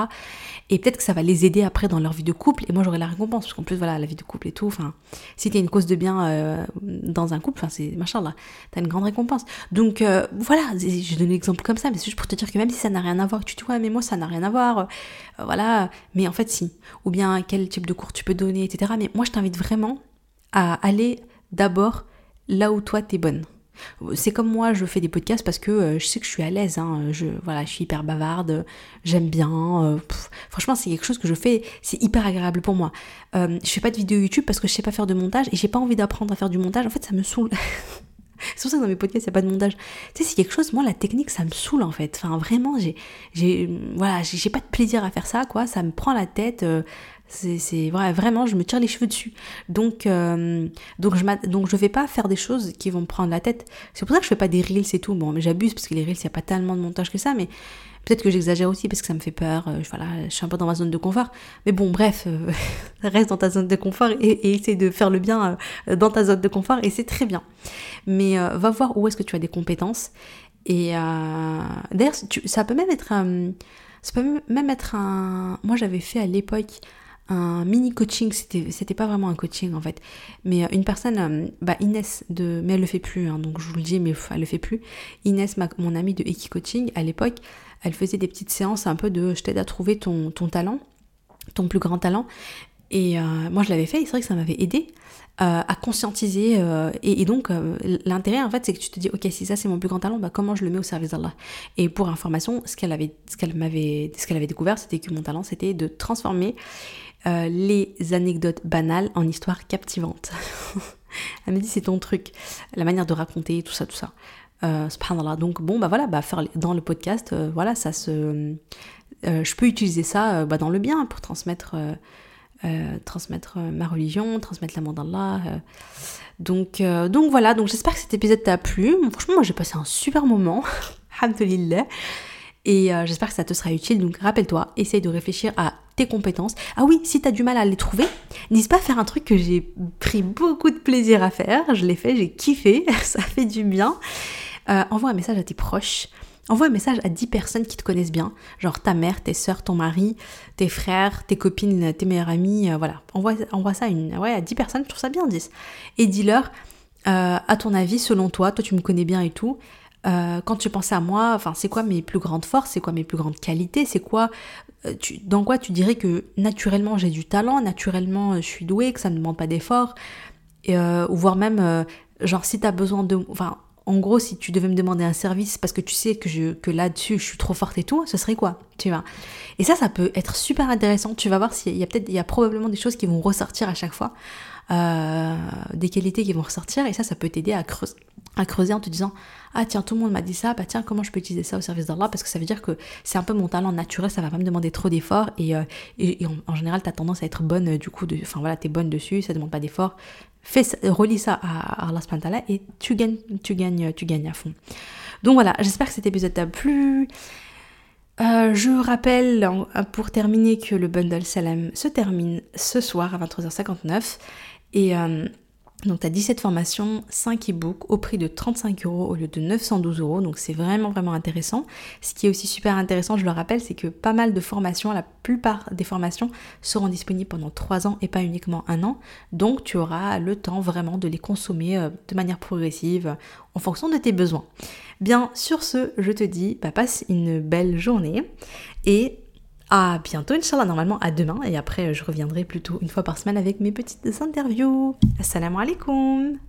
et peut-être que ça va les aider après dans leur vie de couple et moi j'aurai la récompense parce qu'en plus voilà la vie de couple et tout enfin si t'es une cause de bien euh, dans un couple enfin c'est machin là t'as une grande récompense. Donc euh, voilà je donne l'exemple comme ça mais c'est juste pour te dire que même si ça n'a rien à voir tu te dis ouais mais moi ça n'a rien à voir voilà. Mais en fait si. Ou bien quel type de cours tu peux donner etc mais moi je t'invite vraiment à aller d'abord là où toi t'es bonne c'est comme moi, je fais des podcasts parce que euh, je sais que je suis à l'aise. Hein, je, voilà, je suis hyper bavarde, j'aime bien. Euh, franchement, c'est quelque chose que je fais, c'est hyper agréable pour moi. Euh, je fais pas de vidéo YouTube parce que je sais pas faire de montage et j'ai pas envie d'apprendre à faire du montage. En fait, ça me saoule. [LAUGHS] c'est pour ça que dans mes podcasts, il n'y a pas de montage. Tu sais, c'est quelque chose, moi, la technique, ça me saoule en fait. Enfin, vraiment, j'ai, j'ai, voilà, j'ai pas de plaisir à faire ça, quoi. Ça me prend la tête. C'est vrai, vraiment, je me tire les cheveux dessus. Donc, euh, donc, je donc je vais pas faire des choses qui vont me prendre la tête. C'est pour ça que je fais pas des reels et tout. Bon, mais j'abuse parce que les reels, il n'y a pas tellement de montage que ça, mais peut-être que j'exagère aussi parce que ça me fait peur. Euh, voilà, je suis un peu dans ma zone de confort. Mais bon, bref, euh, [LAUGHS] reste dans ta zone de confort et, et essaie de faire le bien dans ta zone de confort et c'est très bien. Mais va voir où est-ce que tu as des compétences. Et d'ailleurs, ça peut même être. Ça peut même être un... Moi, j'avais fait à l'époque un mini coaching, c'était, pas vraiment un coaching en fait, mais euh, une personne, euh, bah Inès de, mais elle le fait plus, hein, donc je vous le dis, mais elle le fait plus. Inès, mon amie de Eki Coaching, à l'époque, elle faisait des petites séances un peu de je t'aide à trouver ton, ton talent, ton plus grand talent. Et euh, moi je l'avais fait, c'est vrai que ça m'avait aidé à conscientiser. et, donc l'intérêt en fait c'est que tu te dis ok si ça c'est mon plus grand talent, bah comment je le mets au service d'Allah? Et pour information, ce qu'elle avait, ce qu'elle m'avait, ce qu'elle avait découvert, c'était que mon talent c'était de transformer euh, les anecdotes banales en histoires captivantes. [LAUGHS] Elle me dit c'est ton truc, la manière de raconter, tout ça, tout ça. Euh. Donc bon, bah voilà, bah faire dans le podcast, euh, voilà, ça se, je peux utiliser ça bah, dans le bien pour transmettre, transmettre ma religion, transmettre l'amour d'Allah. donc, donc voilà, donc j'espère que cet épisode t'a plu. franchement, moi j'ai passé un super moment. [LAUGHS] Alhamdulillah. Et j'espère que ça te sera utile. Donc rappelle-toi, essaye de réfléchir à compétences. Ah oui, si tu as du mal à les trouver, n'hésite pas à faire un truc que j'ai pris beaucoup de plaisir à faire. Je l'ai fait, j'ai kiffé, [LAUGHS] ça fait du bien. Euh, envoie un message à tes proches. Envoie un message à 10 personnes qui te connaissent bien, genre ta mère, tes soeurs, ton mari, tes frères, tes copines, tes meilleurs amis, euh, voilà. Envoie, envoie ça à, ouais, à 10 personnes, je trouve ça bien 10. Et dis-leur, euh, à ton avis, selon toi, toi tu me connais bien et tout, euh, quand tu pensais à moi, enfin, c'est quoi mes plus grandes forces, c'est quoi mes plus grandes qualités, c'est quoi, euh, dans quoi tu dirais que naturellement j'ai du talent, naturellement euh, je suis douée, que ça ne demande pas d'effort, ou voire même, genre si tu as besoin de, enfin, en gros, si tu devais me demander un service parce que tu sais que, que là-dessus je suis trop forte et tout, ce serait quoi Tu vois? Et ça, ça peut être super intéressant. Tu vas voir s'il y a peut-être, il y a probablement des choses qui vont ressortir à chaque fois. Des qualités qui vont ressortir et ça, ça peut t'aider à creuser, en te disant ah tiens tout le monde m'a dit ça bah tiens comment je peux utiliser ça au service d'Allah parce que ça veut dire que c'est un peu mon talent naturel ça va pas me demander trop d'efforts et, et, en, général tu as tendance à être bonne du coup enfin voilà t'es bonne dessus ça demande pas d'efforts. Fais relis ça à, à Allah et tu gagnes tu gagnes tu gagnes à fond. Donc voilà j'espère que cet épisode t'a plu. Euh, je rappelle pour terminer que le bundle Salam se termine ce soir à 23h59 et euh, donc tu as 17 formations, 5 e-books au prix de 35 euros au lieu de 912 euros. Donc c'est vraiment vraiment intéressant. Ce qui est aussi super intéressant, je le rappelle, c'est que pas mal de formations, la plupart des formations seront disponibles pendant 3 ans et pas uniquement un an. Donc tu auras le temps vraiment de les consommer euh, de manière progressive en fonction de tes besoins. Bien sur ce, je te dis, bah, passe une belle journée et à bientôt, Inch'Allah, normalement à demain. Et après, je reviendrai plutôt une fois par semaine avec mes petites interviews. Assalamu alaikum